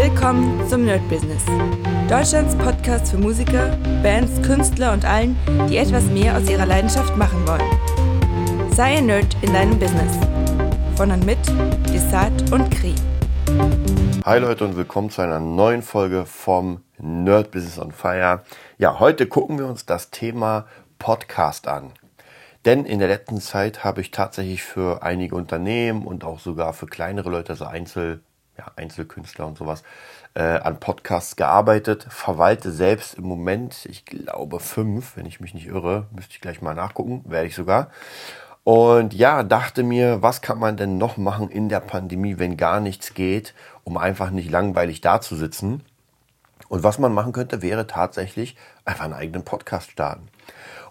Willkommen zum Nerd Business. Deutschlands Podcast für Musiker, Bands, Künstler und allen, die etwas mehr aus ihrer Leidenschaft machen wollen. Sei ein Nerd in deinem Business. Von und mit Desart und Kri. Hi Leute und willkommen zu einer neuen Folge vom Nerd Business on Fire. Ja, heute gucken wir uns das Thema Podcast an. Denn in der letzten Zeit habe ich tatsächlich für einige Unternehmen und auch sogar für kleinere Leute, also Einzel, ja, Einzelkünstler und sowas, äh, an Podcasts gearbeitet. Verwalte selbst im Moment, ich glaube, fünf, wenn ich mich nicht irre, müsste ich gleich mal nachgucken, werde ich sogar. Und ja, dachte mir, was kann man denn noch machen in der Pandemie, wenn gar nichts geht, um einfach nicht langweilig dazusitzen. Und was man machen könnte, wäre tatsächlich einfach einen eigenen Podcast starten.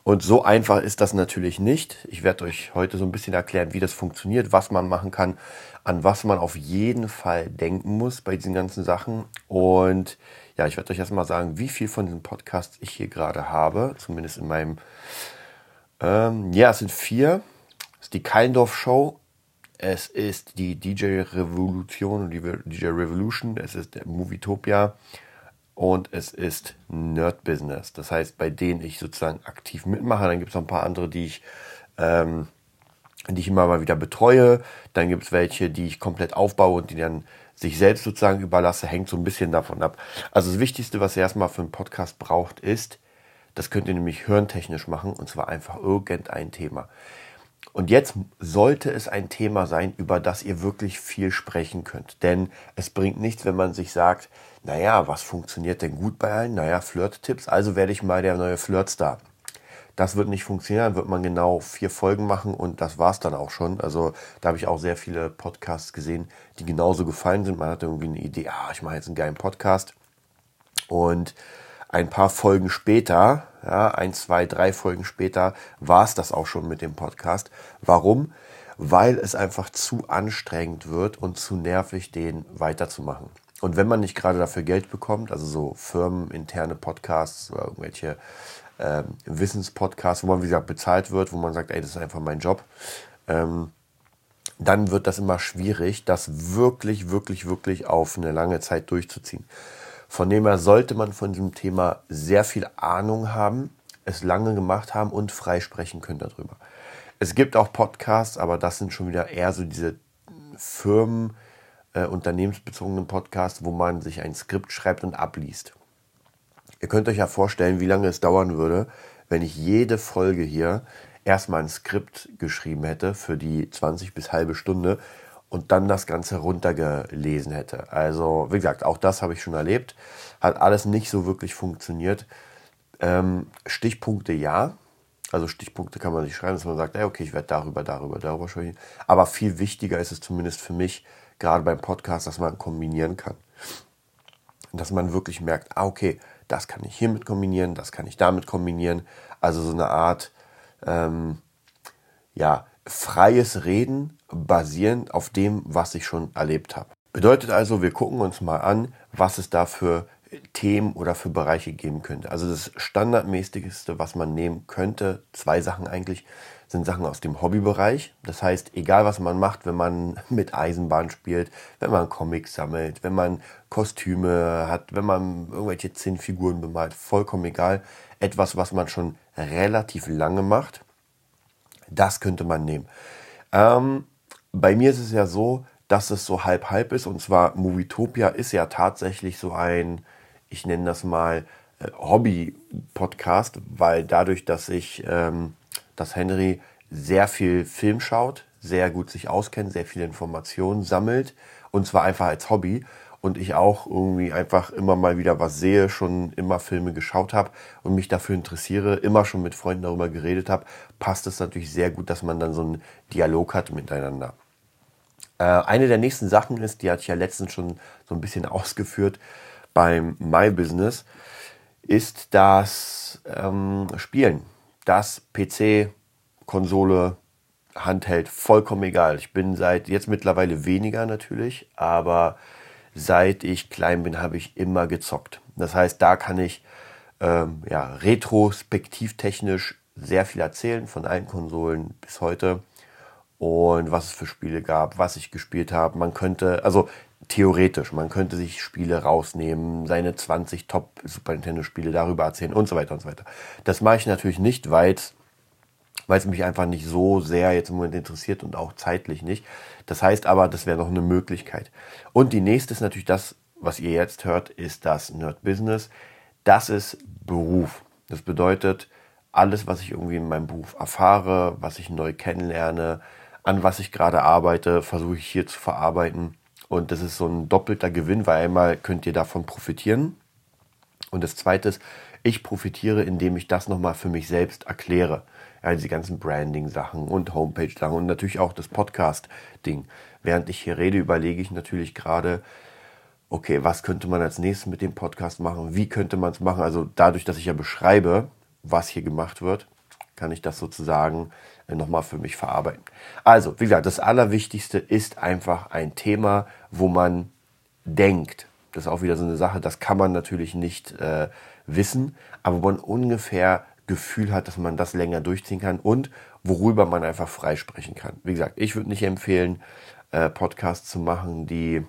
Und so einfach ist das natürlich nicht. Ich werde euch heute so ein bisschen erklären, wie das funktioniert, was man machen kann, an was man auf jeden Fall denken muss bei diesen ganzen Sachen. Und ja, ich werde euch erstmal sagen, wie viel von diesen Podcasts ich hier gerade habe, zumindest in meinem, ähm, ja, es sind vier. Es ist die Keindorf Show, es ist die DJ Revolution, die DJ Revolution, es ist der Movietopia, und es ist Nerd Business. Das heißt, bei denen ich sozusagen aktiv mitmache. Dann gibt es noch ein paar andere, die ich, ähm, die ich immer mal wieder betreue. Dann gibt es welche, die ich komplett aufbaue und die dann sich selbst sozusagen überlasse. Hängt so ein bisschen davon ab. Also das Wichtigste, was ihr erstmal für einen Podcast braucht, ist, das könnt ihr nämlich hörentechnisch machen und zwar einfach irgendein Thema. Und jetzt sollte es ein Thema sein, über das ihr wirklich viel sprechen könnt. Denn es bringt nichts, wenn man sich sagt, naja, was funktioniert denn gut bei allen? Naja, Flirt-Tipps, also werde ich mal der neue Flirtstar. Das wird nicht funktionieren, wird man genau vier Folgen machen und das war's dann auch schon. Also da habe ich auch sehr viele Podcasts gesehen, die genauso gefallen sind. Man hat irgendwie eine Idee, ah, ich mache jetzt einen geilen Podcast. Und ein paar Folgen später, ja, ein, zwei, drei Folgen später, war es das auch schon mit dem Podcast. Warum? Weil es einfach zu anstrengend wird und zu nervig, den weiterzumachen. Und wenn man nicht gerade dafür Geld bekommt, also so firmeninterne Podcasts oder irgendwelche ähm, Wissenspodcasts, wo man, wie gesagt, bezahlt wird, wo man sagt, ey, das ist einfach mein Job, ähm, dann wird das immer schwierig, das wirklich, wirklich, wirklich auf eine lange Zeit durchzuziehen. Von dem her sollte man von diesem Thema sehr viel Ahnung haben, es lange gemacht haben und frei sprechen können darüber. Es gibt auch Podcasts, aber das sind schon wieder eher so diese Firmen, äh, unternehmensbezogenen Podcasts, wo man sich ein Skript schreibt und abliest. Ihr könnt euch ja vorstellen, wie lange es dauern würde, wenn ich jede Folge hier erstmal ein Skript geschrieben hätte für die 20 bis halbe Stunde und dann das Ganze runtergelesen hätte. Also, wie gesagt, auch das habe ich schon erlebt. Hat alles nicht so wirklich funktioniert. Ähm, Stichpunkte ja. Also Stichpunkte kann man sich schreiben, dass man sagt, ey, okay, ich werde darüber, darüber, darüber sprechen. Aber viel wichtiger ist es zumindest für mich, gerade beim Podcast, dass man kombinieren kann. Dass man wirklich merkt, ah, okay, das kann ich hiermit kombinieren, das kann ich damit kombinieren. Also so eine Art, ähm, ja, freies Reden basierend auf dem, was ich schon erlebt habe. Bedeutet also, wir gucken uns mal an, was es da für Themen oder für Bereiche geben könnte. Also das Standardmäßigste, was man nehmen könnte, zwei Sachen eigentlich, sind Sachen aus dem Hobbybereich. Das heißt, egal was man macht, wenn man mit Eisenbahn spielt, wenn man Comics sammelt, wenn man Kostüme hat, wenn man irgendwelche Zinnfiguren bemalt, vollkommen egal. Etwas, was man schon relativ lange macht, das könnte man nehmen. Ähm, bei mir ist es ja so, dass es so halb-halb ist. Und zwar Movietopia ist ja tatsächlich so ein, ich nenne das mal, äh, Hobby-Podcast, weil dadurch, dass ich, ähm, dass Henry sehr viel Film schaut, sehr gut sich auskennt, sehr viele Informationen sammelt und zwar einfach als Hobby und ich auch irgendwie einfach immer mal wieder was sehe, schon immer Filme geschaut habe und mich dafür interessiere, immer schon mit Freunden darüber geredet habe, passt es natürlich sehr gut, dass man dann so einen Dialog hat miteinander. Äh, eine der nächsten Sachen ist, die hatte ich ja letztens schon so ein bisschen ausgeführt beim My Business, ist das ähm, Spielen. Das PC, Konsole, Handheld, vollkommen egal. Ich bin seit jetzt mittlerweile weniger natürlich, aber seit ich klein bin, habe ich immer gezockt. Das heißt, da kann ich ähm, ja, retrospektivtechnisch sehr viel erzählen von allen Konsolen bis heute und was es für Spiele gab, was ich gespielt habe. Man könnte, also theoretisch. Man könnte sich Spiele rausnehmen, seine 20 Top Super Nintendo Spiele darüber erzählen und so weiter und so weiter. Das mache ich natürlich nicht, weil es mich einfach nicht so sehr jetzt im Moment interessiert und auch zeitlich nicht. Das heißt aber, das wäre noch eine Möglichkeit. Und die nächste ist natürlich das, was ihr jetzt hört, ist das Nerd Business. Das ist Beruf. Das bedeutet, alles, was ich irgendwie in meinem Beruf erfahre, was ich neu kennenlerne, an was ich gerade arbeite, versuche ich hier zu verarbeiten und das ist so ein doppelter Gewinn, weil einmal könnt ihr davon profitieren. Und das zweite ist, ich profitiere, indem ich das nochmal für mich selbst erkläre. Ja, diese ganzen Branding-Sachen und Homepage-Sachen und natürlich auch das Podcast-Ding. Während ich hier rede, überlege ich natürlich gerade, okay, was könnte man als nächstes mit dem Podcast machen? Wie könnte man es machen? Also dadurch, dass ich ja beschreibe, was hier gemacht wird, kann ich das sozusagen äh, nochmal für mich verarbeiten. Also, wie gesagt, das Allerwichtigste ist einfach ein Thema, wo man denkt. Das ist auch wieder so eine Sache, das kann man natürlich nicht äh, wissen, aber wo man ungefähr Gefühl hat, dass man das länger durchziehen kann und worüber man einfach freisprechen kann. Wie gesagt, ich würde nicht empfehlen, äh, Podcasts zu machen, die,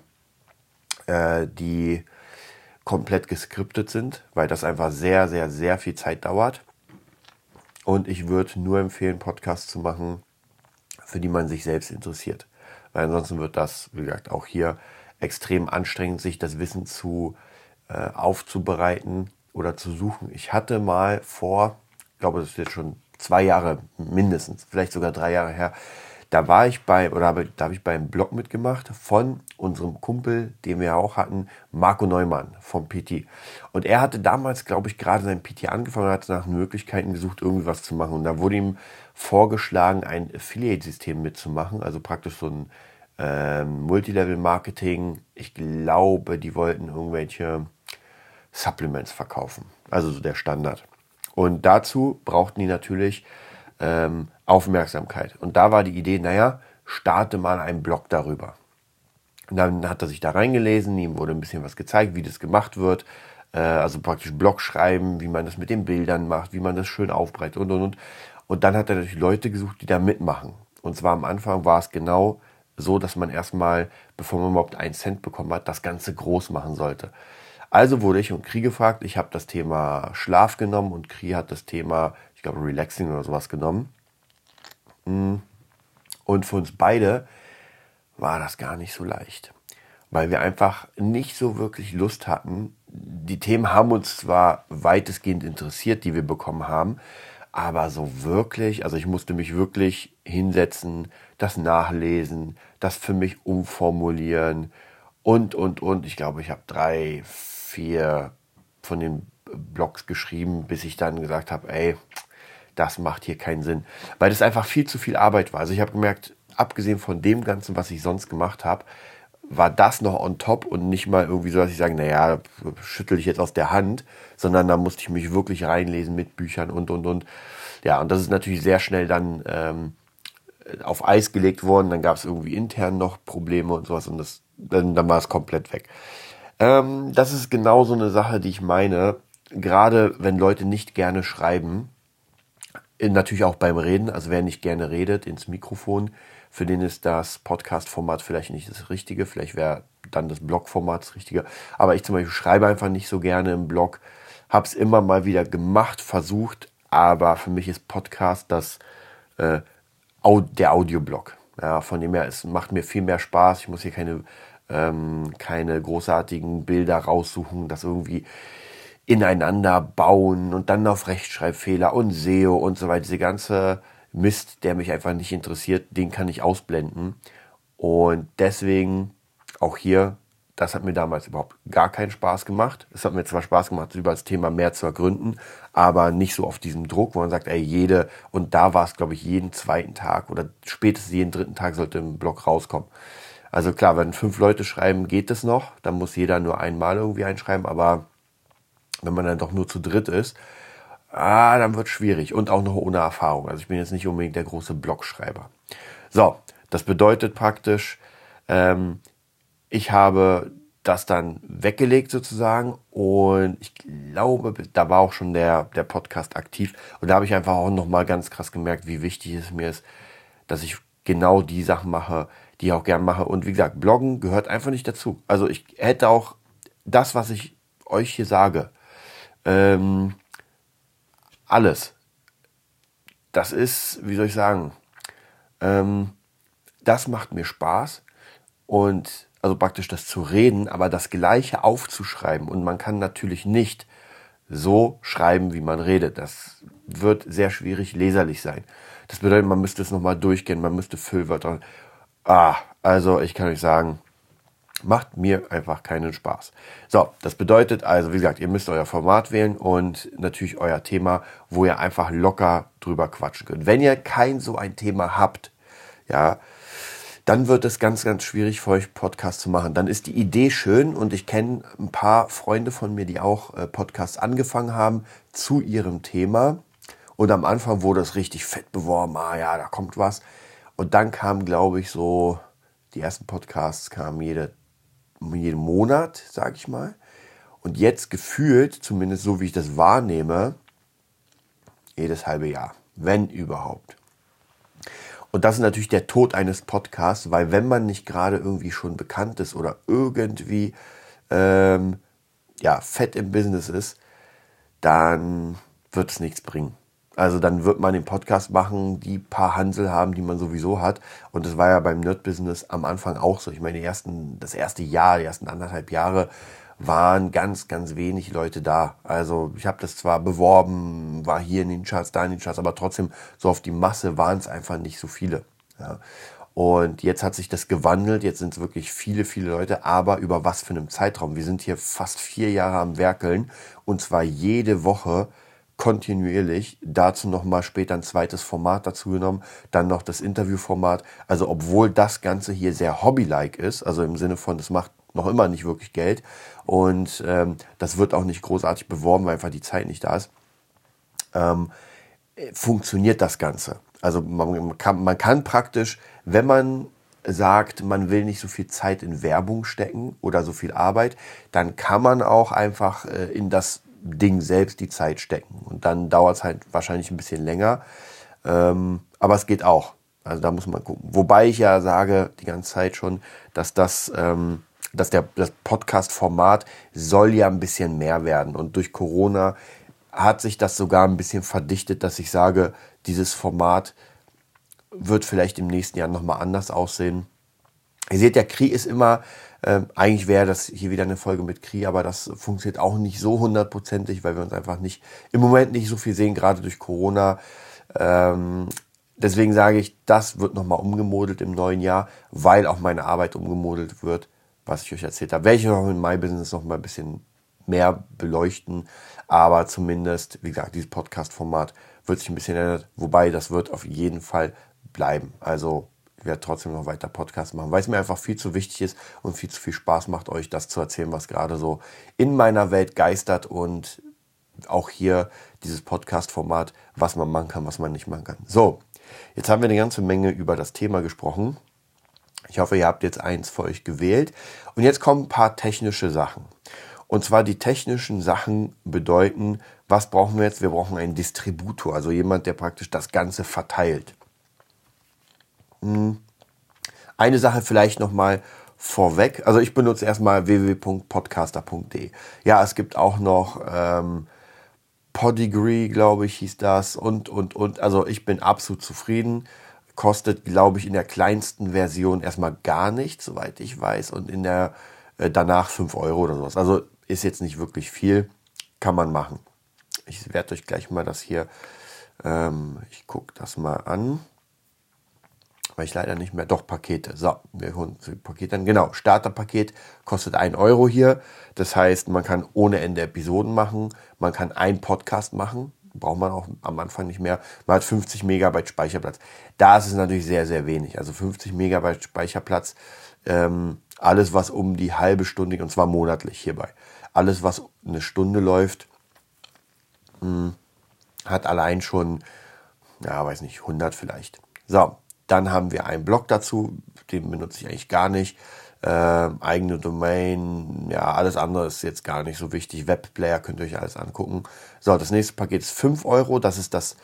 äh, die komplett geskriptet sind, weil das einfach sehr, sehr, sehr viel Zeit dauert. Und ich würde nur empfehlen, Podcasts zu machen, für die man sich selbst interessiert. Weil ansonsten wird das, wie gesagt, auch hier extrem anstrengend, sich das Wissen zu äh, aufzubereiten oder zu suchen. Ich hatte mal vor, glaube, das ist jetzt schon zwei Jahre mindestens, vielleicht sogar drei Jahre her, da war ich bei, oder habe, da habe ich beim Blog mitgemacht von unserem Kumpel, den wir auch hatten, Marco Neumann vom PT. Und er hatte damals, glaube ich, gerade sein PT angefangen hat nach Möglichkeiten gesucht, irgendwie was zu machen. Und da wurde ihm vorgeschlagen, ein Affiliate-System mitzumachen, also praktisch so ein ähm, Multilevel-Marketing. Ich glaube, die wollten irgendwelche Supplements verkaufen, also so der Standard. Und dazu brauchten die natürlich ähm, Aufmerksamkeit. Und da war die Idee, naja, starte mal einen Blog darüber. Und dann hat er sich da reingelesen, ihm wurde ein bisschen was gezeigt, wie das gemacht wird. Äh, also praktisch Blog schreiben, wie man das mit den Bildern macht, wie man das schön aufbreitet und und und. Und dann hat er natürlich Leute gesucht, die da mitmachen. Und zwar am Anfang war es genau so, dass man erstmal, bevor man überhaupt einen Cent bekommen hat, das Ganze groß machen sollte. Also wurde ich und Kri gefragt. Ich habe das Thema Schlaf genommen und Kri hat das Thema, ich glaube, Relaxing oder sowas genommen. Hm. Und für uns beide war das gar nicht so leicht, weil wir einfach nicht so wirklich Lust hatten. Die Themen haben uns zwar weitestgehend interessiert, die wir bekommen haben, aber so wirklich, also ich musste mich wirklich hinsetzen, das nachlesen, das für mich umformulieren und, und, und. Ich glaube, ich habe drei, vier von den Blogs geschrieben, bis ich dann gesagt habe, ey, das macht hier keinen Sinn, weil das einfach viel zu viel Arbeit war. Also ich habe gemerkt, abgesehen von dem Ganzen, was ich sonst gemacht habe, war das noch on top und nicht mal irgendwie so, dass ich sage, naja, schüttel ich jetzt aus der Hand, sondern da musste ich mich wirklich reinlesen mit Büchern und, und, und. Ja, und das ist natürlich sehr schnell dann ähm, auf Eis gelegt worden. Dann gab es irgendwie intern noch Probleme und sowas und das, dann, dann war es komplett weg. Ähm, das ist genau so eine Sache, die ich meine. Gerade wenn Leute nicht gerne schreiben, Natürlich auch beim Reden, also wer nicht gerne redet ins Mikrofon, für den ist das Podcast-Format vielleicht nicht das Richtige, vielleicht wäre dann das Blog-Format das Richtige. Aber ich zum Beispiel schreibe einfach nicht so gerne im Blog, habe es immer mal wieder gemacht, versucht, aber für mich ist Podcast das äh, der Audioblog. Ja, von dem her, es macht mir viel mehr Spaß. Ich muss hier keine, ähm, keine großartigen Bilder raussuchen, das irgendwie ineinander bauen und dann auf Rechtschreibfehler und SEO und so weiter. Diese ganze Mist, der mich einfach nicht interessiert, den kann ich ausblenden. Und deswegen auch hier, das hat mir damals überhaupt gar keinen Spaß gemacht. Es hat mir zwar Spaß gemacht, über das Thema mehr zu ergründen, aber nicht so auf diesem Druck, wo man sagt, ey, jede, und da war es, glaube ich, jeden zweiten Tag oder spätestens jeden dritten Tag sollte im Blog rauskommen. Also klar, wenn fünf Leute schreiben, geht es noch. Dann muss jeder nur einmal irgendwie einschreiben, aber wenn man dann doch nur zu dritt ist, ah, dann wird schwierig und auch noch ohne Erfahrung. Also ich bin jetzt nicht unbedingt der große Blogschreiber. So, das bedeutet praktisch, ähm, ich habe das dann weggelegt sozusagen und ich glaube, da war auch schon der, der Podcast aktiv und da habe ich einfach auch nochmal ganz krass gemerkt, wie wichtig es mir ist, dass ich genau die Sachen mache, die ich auch gern mache. Und wie gesagt, Bloggen gehört einfach nicht dazu. Also ich hätte auch das, was ich euch hier sage, ähm, alles. Das ist, wie soll ich sagen, ähm, das macht mir Spaß und also praktisch das zu reden, aber das Gleiche aufzuschreiben. Und man kann natürlich nicht so schreiben, wie man redet. Das wird sehr schwierig leserlich sein. Das bedeutet, man müsste es nochmal durchgehen, man müsste Füllwörter. Ah, also ich kann euch sagen, macht mir einfach keinen Spaß. So, das bedeutet also, wie gesagt, ihr müsst euer Format wählen und natürlich euer Thema, wo ihr einfach locker drüber quatschen könnt. Wenn ihr kein so ein Thema habt, ja, dann wird es ganz, ganz schwierig für euch Podcast zu machen. Dann ist die Idee schön und ich kenne ein paar Freunde von mir, die auch äh, Podcasts angefangen haben zu ihrem Thema. Und am Anfang wurde es richtig fett beworben, ah ja, da kommt was. Und dann kam, glaube ich, so, die ersten Podcasts kamen jede, jeden Monat, sage ich mal. Und jetzt gefühlt, zumindest so wie ich das wahrnehme, jedes halbe Jahr, wenn überhaupt. Und das ist natürlich der Tod eines Podcasts, weil wenn man nicht gerade irgendwie schon bekannt ist oder irgendwie ähm, ja, fett im Business ist, dann wird es nichts bringen. Also dann wird man den Podcast machen, die paar Hansel haben, die man sowieso hat. Und das war ja beim Nerd-Business am Anfang auch so. Ich meine, ersten, das erste Jahr, die ersten anderthalb Jahre waren ganz, ganz wenig Leute da. Also ich habe das zwar beworben, war hier in den Charts, da in den Charts, aber trotzdem so auf die Masse waren es einfach nicht so viele. Ja. Und jetzt hat sich das gewandelt, jetzt sind es wirklich viele, viele Leute, aber über was für einen Zeitraum? Wir sind hier fast vier Jahre am Werkeln und zwar jede Woche kontinuierlich. Dazu nochmal später ein zweites Format dazu genommen, dann noch das Interviewformat. Also obwohl das Ganze hier sehr hobby-like ist, also im Sinne von, es macht noch immer nicht wirklich Geld und ähm, das wird auch nicht großartig beworben, weil einfach die Zeit nicht da ist, ähm, funktioniert das Ganze. Also man kann, man kann praktisch, wenn man sagt, man will nicht so viel Zeit in Werbung stecken oder so viel Arbeit, dann kann man auch einfach äh, in das Ding selbst die Zeit stecken. Und dann dauert es halt wahrscheinlich ein bisschen länger. Ähm, aber es geht auch. Also da muss man gucken. Wobei ich ja sage die ganze Zeit schon, dass das ähm, dass der, das Podcast-Format soll ja ein bisschen mehr werden. Und durch Corona hat sich das sogar ein bisschen verdichtet, dass ich sage, dieses Format wird vielleicht im nächsten Jahr nochmal anders aussehen. Ihr seht, der Kri ist immer, äh, eigentlich wäre das hier wieder eine Folge mit Kri, aber das funktioniert auch nicht so hundertprozentig, weil wir uns einfach nicht, im Moment nicht so viel sehen, gerade durch Corona. Ähm, deswegen sage ich, das wird nochmal umgemodelt im neuen Jahr, weil auch meine Arbeit umgemodelt wird was ich euch erzählt habe. Ich noch in My Business noch mal ein bisschen mehr beleuchten. Aber zumindest, wie gesagt, dieses Podcast-Format wird sich ein bisschen ändern. Wobei, das wird auf jeden Fall bleiben. Also, werde trotzdem noch weiter Podcast machen, weil es mir einfach viel zu wichtig ist und viel zu viel Spaß macht, euch das zu erzählen, was gerade so in meiner Welt geistert und auch hier dieses Podcast-Format, was man machen kann, was man nicht machen kann. So, jetzt haben wir eine ganze Menge über das Thema gesprochen. Ich hoffe, ihr habt jetzt eins für euch gewählt. Und jetzt kommen ein paar technische Sachen. Und zwar die technischen Sachen bedeuten, was brauchen wir jetzt? Wir brauchen einen Distributor, also jemand, der praktisch das Ganze verteilt. Hm. Eine Sache vielleicht nochmal vorweg. Also ich benutze erstmal www.podcaster.de. Ja, es gibt auch noch ähm, Podigree, glaube ich, hieß das und, und, und. Also ich bin absolut zufrieden kostet, glaube ich, in der kleinsten Version erstmal gar nichts, soweit ich weiß, und in der äh, danach 5 Euro oder sowas. Also ist jetzt nicht wirklich viel, kann man machen. Ich werde euch gleich mal das hier, ähm, ich gucke das mal an, weil ich leider nicht mehr, doch Pakete. So, wir holen Pakete an. Genau, Starterpaket kostet 1 Euro hier. Das heißt, man kann ohne Ende Episoden machen, man kann einen Podcast machen, braucht man auch am Anfang nicht mehr. Man hat 50 Megabyte Speicherplatz. Da ist es natürlich sehr, sehr wenig. Also 50 Megabyte Speicherplatz, ähm, alles was um die halbe Stunde, und zwar monatlich hierbei, alles was eine Stunde läuft, mh, hm, hat allein schon, ja, weiß nicht, 100 vielleicht. So, dann haben wir einen Blog dazu, den benutze ich eigentlich gar nicht. Äh, eigene Domain, ja, alles andere ist jetzt gar nicht so wichtig. Webplayer könnt ihr euch alles angucken. So, das nächste Paket ist 5 Euro. Das ist das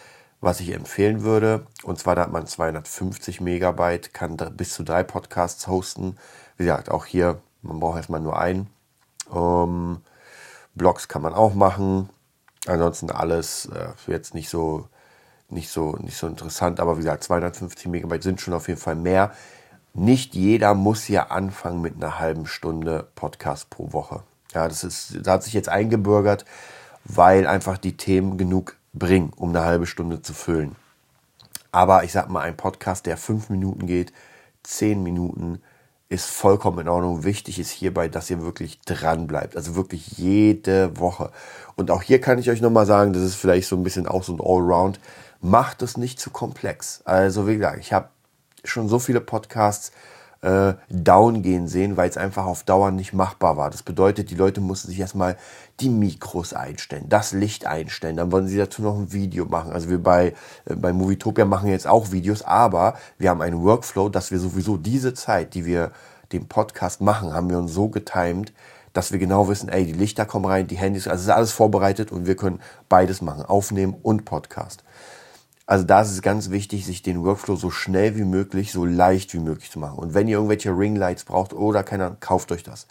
was ich empfehlen würde. Und zwar da hat man 250 Megabyte, kann bis zu drei Podcasts hosten. Wie gesagt, auch hier, man braucht erstmal nur einen. Ähm, Blogs kann man auch machen. Ansonsten alles äh, jetzt nicht so, nicht, so, nicht so interessant. Aber wie gesagt, 250 Megabyte sind schon auf jeden Fall mehr. Nicht jeder muss ja anfangen mit einer halben Stunde Podcast pro Woche. Ja, das ist, da hat sich jetzt eingebürgert, weil einfach die Themen genug bringen, um eine halbe Stunde zu füllen. Aber ich sag mal, ein Podcast, der fünf Minuten geht, zehn Minuten, ist vollkommen in Ordnung. Wichtig ist hierbei, dass ihr wirklich dran bleibt. Also wirklich jede Woche. Und auch hier kann ich euch nochmal sagen, das ist vielleicht so ein bisschen auch so ein Allround. Macht es nicht zu komplex. Also wie gesagt, ich habe schon so viele Podcasts äh, down gehen sehen, weil es einfach auf Dauer nicht machbar war. Das bedeutet, die Leute mussten sich erstmal die Mikros einstellen, das Licht einstellen, dann wollen sie dazu noch ein Video machen. Also wir bei, äh, bei Movietopia machen jetzt auch Videos, aber wir haben einen Workflow, dass wir sowieso diese Zeit, die wir den Podcast machen, haben wir uns so getimed, dass wir genau wissen, ey, die Lichter kommen rein, die Handys, also ist alles vorbereitet und wir können beides machen, aufnehmen und Podcast. Also da ist es ganz wichtig, sich den Workflow so schnell wie möglich, so leicht wie möglich zu machen. Und wenn ihr irgendwelche Ringlights braucht oder keiner, kauft euch das.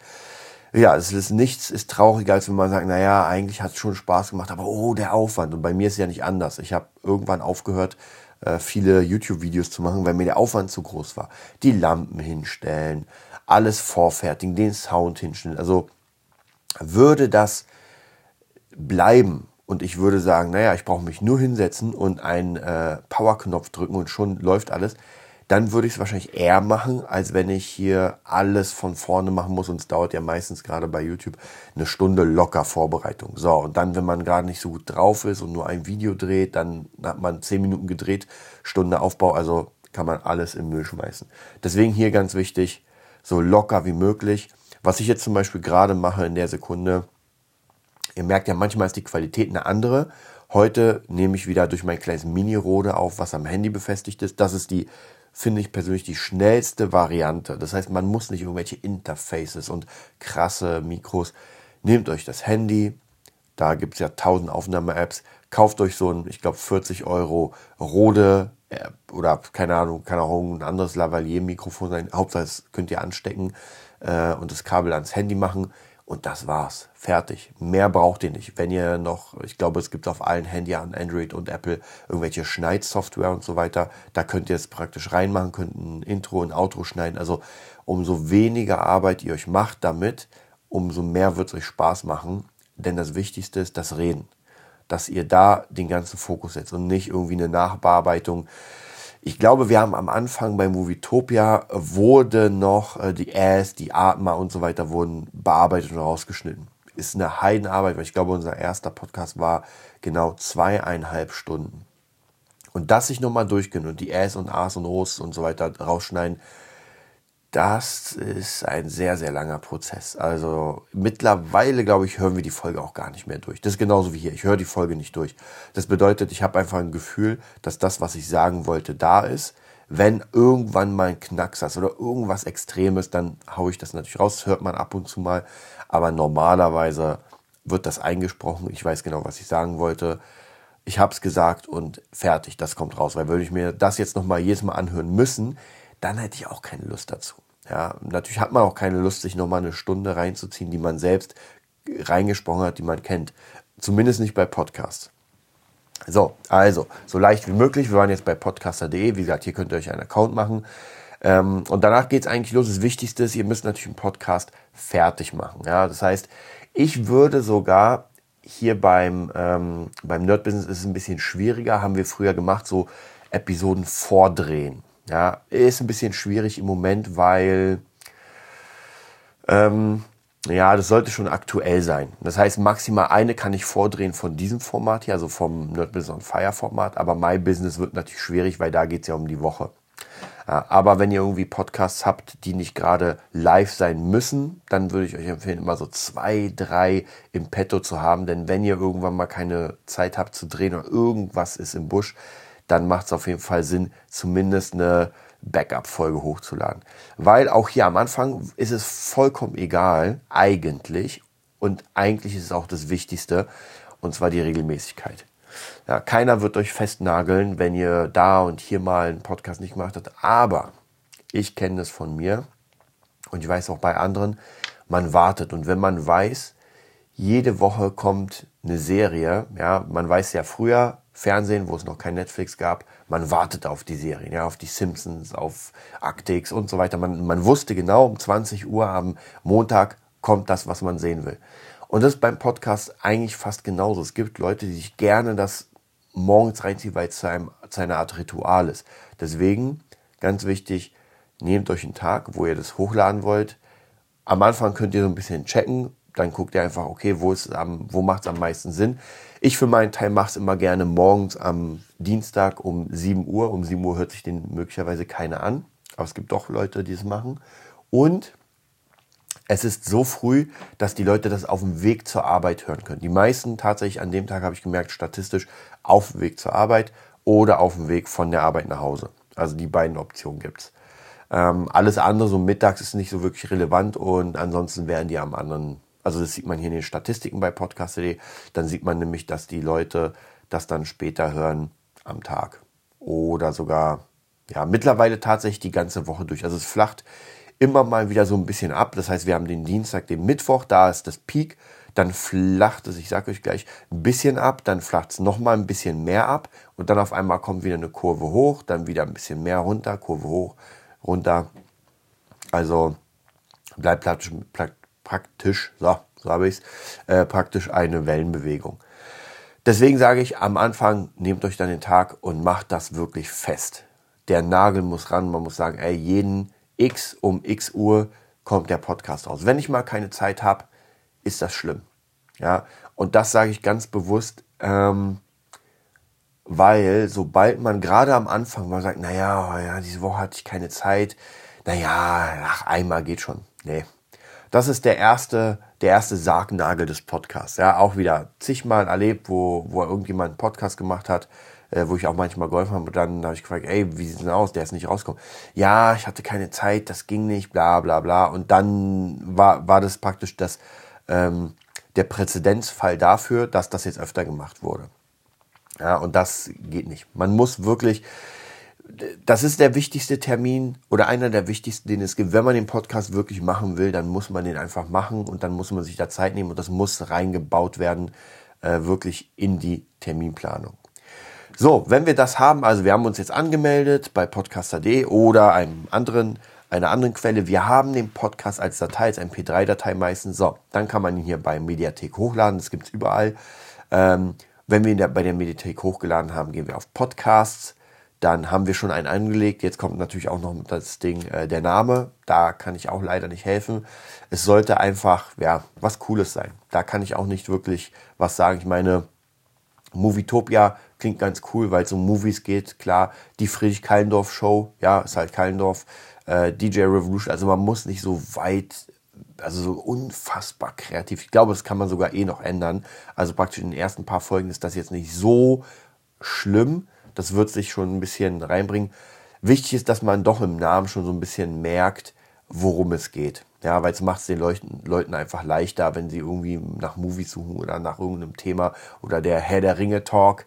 Ja, es ist nichts ist trauriger, als wenn man sagt, naja, eigentlich hat es schon Spaß gemacht, aber oh, der Aufwand. Und bei mir ist es ja nicht anders. Ich habe irgendwann aufgehört, äh, viele YouTube-Videos zu machen, weil mir der Aufwand zu groß war. Die Lampen hinstellen, alles vorfertigen, den Sound hinstellen. Also würde das bleiben und ich würde sagen, naja, ich brauche mich nur hinsetzen und einen äh, Power-Knopf drücken und schon läuft alles, dann würde ich es wahrscheinlich eher machen, als wenn ich hier alles von vorne machen muss. Und es dauert ja meistens gerade bei YouTube eine Stunde locker Vorbereitung. So, und dann, wenn man gerade nicht so gut drauf ist und nur ein Video dreht, dann hat man zehn Minuten gedreht, Stunde Aufbau, also kann man alles im Müll schmeißen. Deswegen hier ganz wichtig, so locker wie möglich. Was ich jetzt zum Beispiel gerade mache in der Sekunde, Ihr merkt ja, manchmal ist die Qualität eine andere. Heute nehme ich wieder durch mein kleines Mini-Rode auf, was am Handy befestigt ist. Das ist die, finde ich persönlich, die schnellste Variante. Das heißt, man muss nicht irgendwelche Interfaces und krasse Mikros. Nehmt euch das Handy, da gibt es ja tausend Aufnahme-Apps. Kauft euch so ein, ich glaube, 40 Euro Rode äh, oder keine Ahnung, kann auch ein anderes Lavalier-Mikrofon sein. Hauptsache, das könnt ihr anstecken äh, und das Kabel ans Handy machen. Und das war's. Fertig. Mehr braucht ihr nicht. Wenn ihr noch, ich glaube, es gibt auf allen Handy an Android und Apple irgendwelche Schneidsoftware und so weiter. Da könnt ihr es praktisch reinmachen, könnt ein Intro, ein Outro schneiden. Also umso weniger Arbeit ihr euch macht damit, umso mehr wird es euch Spaß machen. Denn das Wichtigste ist das Reden. Dass ihr da den ganzen Fokus setzt und nicht irgendwie eine Nachbearbeitung ich glaube, wir haben am Anfang bei Movietopia wurde noch äh, die Ass, die Atma und so weiter wurden bearbeitet und rausgeschnitten. Ist eine Heidenarbeit, weil ich glaube, unser erster Podcast war genau zweieinhalb Stunden. Und das sich nochmal durchgehen und die Ass und A's und O's und so weiter rausschneiden, das ist ein sehr, sehr langer Prozess. Also mittlerweile, glaube ich, hören wir die Folge auch gar nicht mehr durch. Das ist genauso wie hier. Ich höre die Folge nicht durch. Das bedeutet, ich habe einfach ein Gefühl, dass das, was ich sagen wollte, da ist. Wenn irgendwann mal ein Knacks oder irgendwas Extremes, dann haue ich das natürlich raus. Das hört man ab und zu mal. Aber normalerweise wird das eingesprochen. Ich weiß genau, was ich sagen wollte. Ich habe es gesagt und fertig, das kommt raus. Weil würde ich mir das jetzt nochmal jedes Mal anhören müssen, dann hätte ich auch keine Lust dazu. Ja, natürlich hat man auch keine Lust, sich nochmal eine Stunde reinzuziehen, die man selbst reingesprochen hat, die man kennt. Zumindest nicht bei Podcasts. So, also, so leicht wie möglich. Wir waren jetzt bei podcaster.de. Wie gesagt, hier könnt ihr euch einen Account machen. Ähm, und danach geht es eigentlich los. Das Wichtigste ist, ihr müsst natürlich einen Podcast fertig machen. Ja, das heißt, ich würde sogar hier beim, ähm, beim Nerd Business ist es ein bisschen schwieriger, haben wir früher gemacht, so Episoden vordrehen. Ja, ist ein bisschen schwierig im Moment, weil ähm, ja, das sollte schon aktuell sein. Das heißt, maximal eine kann ich vordrehen von diesem Format hier, also vom Nerd Business on Fire Format, aber My Business wird natürlich schwierig, weil da geht es ja um die Woche. Aber wenn ihr irgendwie Podcasts habt, die nicht gerade live sein müssen, dann würde ich euch empfehlen, immer so zwei, drei im Petto zu haben. Denn wenn ihr irgendwann mal keine Zeit habt zu drehen oder irgendwas ist im Busch, dann macht es auf jeden Fall Sinn, zumindest eine Backup-Folge hochzuladen. Weil auch hier am Anfang ist es vollkommen egal, eigentlich. Und eigentlich ist es auch das Wichtigste, und zwar die Regelmäßigkeit. Ja, keiner wird euch festnageln, wenn ihr da und hier mal einen Podcast nicht gemacht habt. Aber ich kenne das von mir und ich weiß auch bei anderen, man wartet. Und wenn man weiß, jede Woche kommt eine Serie, ja, man weiß ja früher, Fernsehen, wo es noch kein Netflix gab, man wartet auf die Serien, ja, auf die Simpsons, auf Actix und so weiter. Man, man wusste genau, um 20 Uhr am Montag kommt das, was man sehen will. Und das ist beim Podcast eigentlich fast genauso. Es gibt Leute, die sich gerne das morgens reinziehen, weil es zu, einem, zu einer Art Ritual ist. Deswegen, ganz wichtig, nehmt euch einen Tag, wo ihr das hochladen wollt. Am Anfang könnt ihr so ein bisschen checken, dann guckt ihr einfach, okay, wo, wo macht es am meisten Sinn. Ich für meinen Teil mache es immer gerne morgens am Dienstag um 7 Uhr. Um 7 Uhr hört sich den möglicherweise keiner an, aber es gibt doch Leute, die es machen. Und es ist so früh, dass die Leute das auf dem Weg zur Arbeit hören können. Die meisten tatsächlich an dem Tag habe ich gemerkt, statistisch auf dem Weg zur Arbeit oder auf dem Weg von der Arbeit nach Hause. Also die beiden Optionen gibt's. Ähm, alles andere, so mittags, ist nicht so wirklich relevant und ansonsten wären die am anderen also das sieht man hier in den Statistiken bei podcast.de. Dann sieht man nämlich, dass die Leute das dann später hören am Tag. Oder sogar, ja, mittlerweile tatsächlich die ganze Woche durch. Also es flacht immer mal wieder so ein bisschen ab. Das heißt, wir haben den Dienstag, den Mittwoch, da ist das Peak. Dann flacht es, ich sage euch gleich, ein bisschen ab. Dann flacht es nochmal ein bisschen mehr ab. Und dann auf einmal kommt wieder eine Kurve hoch. Dann wieder ein bisschen mehr runter. Kurve hoch, runter. Also bleibt praktisch, praktisch, so, so habe ich es, äh, praktisch eine Wellenbewegung. Deswegen sage ich am Anfang, nehmt euch dann den Tag und macht das wirklich fest. Der Nagel muss ran, man muss sagen, ey, jeden X um X Uhr kommt der Podcast raus. Wenn ich mal keine Zeit habe, ist das schlimm. Ja, und das sage ich ganz bewusst, ähm, weil sobald man gerade am Anfang mal sagt, naja, ja, diese Woche hatte ich keine Zeit, naja, ach, einmal geht schon. Nee, das ist der erste, der erste Sargnagel des Podcasts. Ja, auch wieder zigmal erlebt, wo, wo irgendjemand einen Podcast gemacht hat, äh, wo ich auch manchmal geholfen habe. Und dann habe ich gefragt, ey, wie sieht's denn aus? Der ist nicht rausgekommen. Ja, ich hatte keine Zeit, das ging nicht, bla bla bla. Und dann war, war das praktisch das, ähm, der Präzedenzfall dafür, dass das jetzt öfter gemacht wurde. Ja, und das geht nicht. Man muss wirklich, das ist der wichtigste Termin oder einer der wichtigsten, den es gibt. Wenn man den Podcast wirklich machen will, dann muss man den einfach machen und dann muss man sich da Zeit nehmen und das muss reingebaut werden, äh, wirklich in die Terminplanung. So, wenn wir das haben, also wir haben uns jetzt angemeldet bei podcaster.de oder einem anderen, einer anderen Quelle. Wir haben den Podcast als Datei, als MP3-Datei meistens. So, dann kann man ihn hier bei Mediathek hochladen. Das gibt's überall. Ähm, wenn wir ihn bei der Mediathek hochgeladen haben, gehen wir auf Podcasts dann haben wir schon einen angelegt. Jetzt kommt natürlich auch noch das Ding, äh, der Name. Da kann ich auch leider nicht helfen. Es sollte einfach, ja, was Cooles sein. Da kann ich auch nicht wirklich was sagen. Ich meine, Movietopia klingt ganz cool, weil es um Movies geht. Klar, die Friedrich Kallendorf Show, ja, ist halt Kallendorf. Äh, DJ Revolution, also man muss nicht so weit, also so unfassbar kreativ. Ich glaube, das kann man sogar eh noch ändern. Also praktisch in den ersten paar Folgen ist das jetzt nicht so schlimm. Das wird sich schon ein bisschen reinbringen. Wichtig ist, dass man doch im Namen schon so ein bisschen merkt, worum es geht. Ja, weil es macht es den Leuten, einfach leichter, wenn sie irgendwie nach Movies suchen oder nach irgendeinem Thema oder der Herr der Ringe Talk,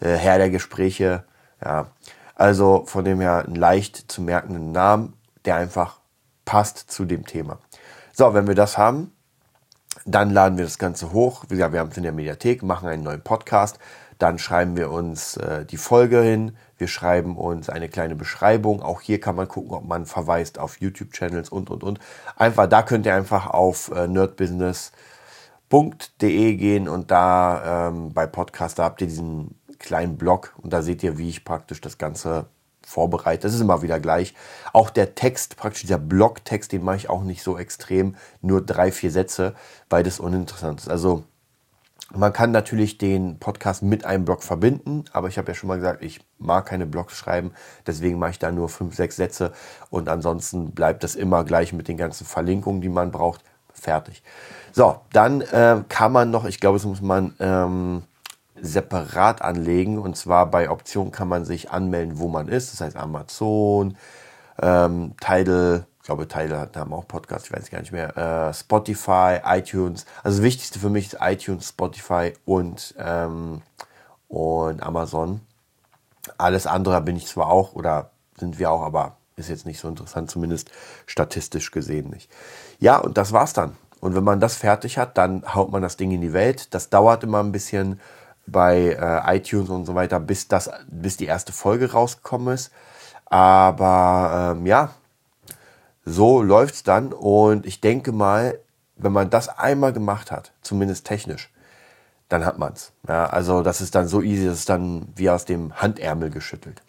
äh, Herr der Gespräche. Ja, also von dem her ein leicht zu merkenden Namen, der einfach passt zu dem Thema. So, wenn wir das haben, dann laden wir das Ganze hoch. Wie gesagt, wir haben es in der Mediathek, machen einen neuen Podcast. Dann schreiben wir uns äh, die Folge hin. Wir schreiben uns eine kleine Beschreibung. Auch hier kann man gucken, ob man verweist auf YouTube-Channels und, und, und. Einfach, da könnt ihr einfach auf äh, nerdbusiness.de gehen und da ähm, bei Podcast, da habt ihr diesen kleinen Blog und da seht ihr, wie ich praktisch das Ganze vorbereite. Das ist immer wieder gleich. Auch der Text, praktisch dieser Blogtext, den mache ich auch nicht so extrem, nur drei, vier Sätze, weil das uninteressant ist. Also man kann natürlich den Podcast mit einem Blog verbinden, aber ich habe ja schon mal gesagt, ich mag keine Blogs schreiben, deswegen mache ich da nur fünf, sechs Sätze und ansonsten bleibt das immer gleich mit den ganzen Verlinkungen, die man braucht, fertig. So, dann äh, kann man noch, ich glaube, das muss man ähm, separat anlegen. Und zwar bei Optionen kann man sich anmelden, wo man ist, das heißt Amazon, ähm, Tidal, glaube, Teile haben auch Podcasts, ich weiß gar nicht mehr. Äh, Spotify, iTunes. Also das Wichtigste für mich ist iTunes, Spotify und, ähm, und Amazon. Alles andere bin ich zwar auch oder sind wir auch, aber ist jetzt nicht so interessant, zumindest statistisch gesehen nicht. Ja, und das war's dann. Und wenn man das fertig hat, dann haut man das Ding in die Welt. Das dauert immer ein bisschen bei äh, iTunes und so weiter, bis, das, bis die erste Folge rausgekommen ist. Aber ähm, ja, so läuft's dann. Und ich denke mal, wenn man das einmal gemacht hat, zumindest technisch, dann hat man's. Ja, also das ist dann so easy, das ist dann wie aus dem Handärmel geschüttelt.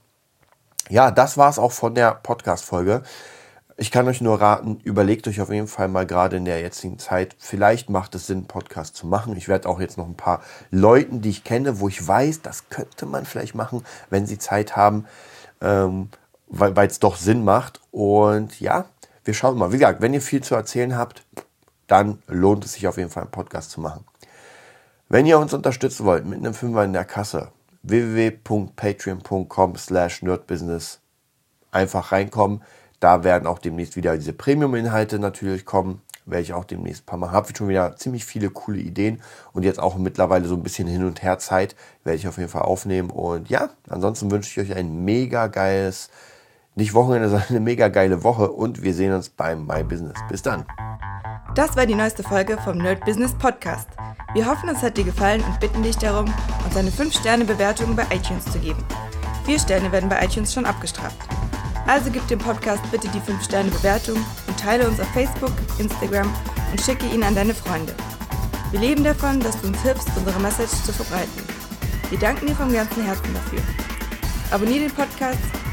Ja, das war's auch von der Podcast-Folge. Ich kann euch nur raten, überlegt euch auf jeden Fall mal gerade in der jetzigen Zeit, vielleicht macht es Sinn, Podcast zu machen. Ich werde auch jetzt noch ein paar Leuten, die ich kenne, wo ich weiß, das könnte man vielleicht machen, wenn sie Zeit haben, ähm, weil es doch Sinn macht. Und ja, wir schauen mal. Wie gesagt, wenn ihr viel zu erzählen habt, dann lohnt es sich auf jeden Fall, einen Podcast zu machen. Wenn ihr uns unterstützen wollt mit einem Fünfer in der Kasse, www.patreon.com slash nerdbusiness einfach reinkommen. Da werden auch demnächst wieder diese Premium-Inhalte natürlich kommen, welche auch demnächst ein paar Mal habe. Ich schon wieder ziemlich viele coole Ideen und jetzt auch mittlerweile so ein bisschen hin und her Zeit, werde ich auf jeden Fall aufnehmen. Und ja, ansonsten wünsche ich euch ein mega geiles, nicht Wochenende, sondern eine mega geile Woche und wir sehen uns beim My Business. Bis dann. Das war die neueste Folge vom Nerd Business Podcast. Wir hoffen, es hat dir gefallen und bitten dich darum, uns eine 5-Sterne-Bewertung bei iTunes zu geben. Vier Sterne werden bei iTunes schon abgestraft. Also gib dem Podcast bitte die 5-Sterne-Bewertung und teile uns auf Facebook, Instagram und schicke ihn an deine Freunde. Wir leben davon, dass du uns hilfst, unsere Message zu verbreiten. Wir danken dir vom ganzen Herzen dafür. Abonnier den Podcast,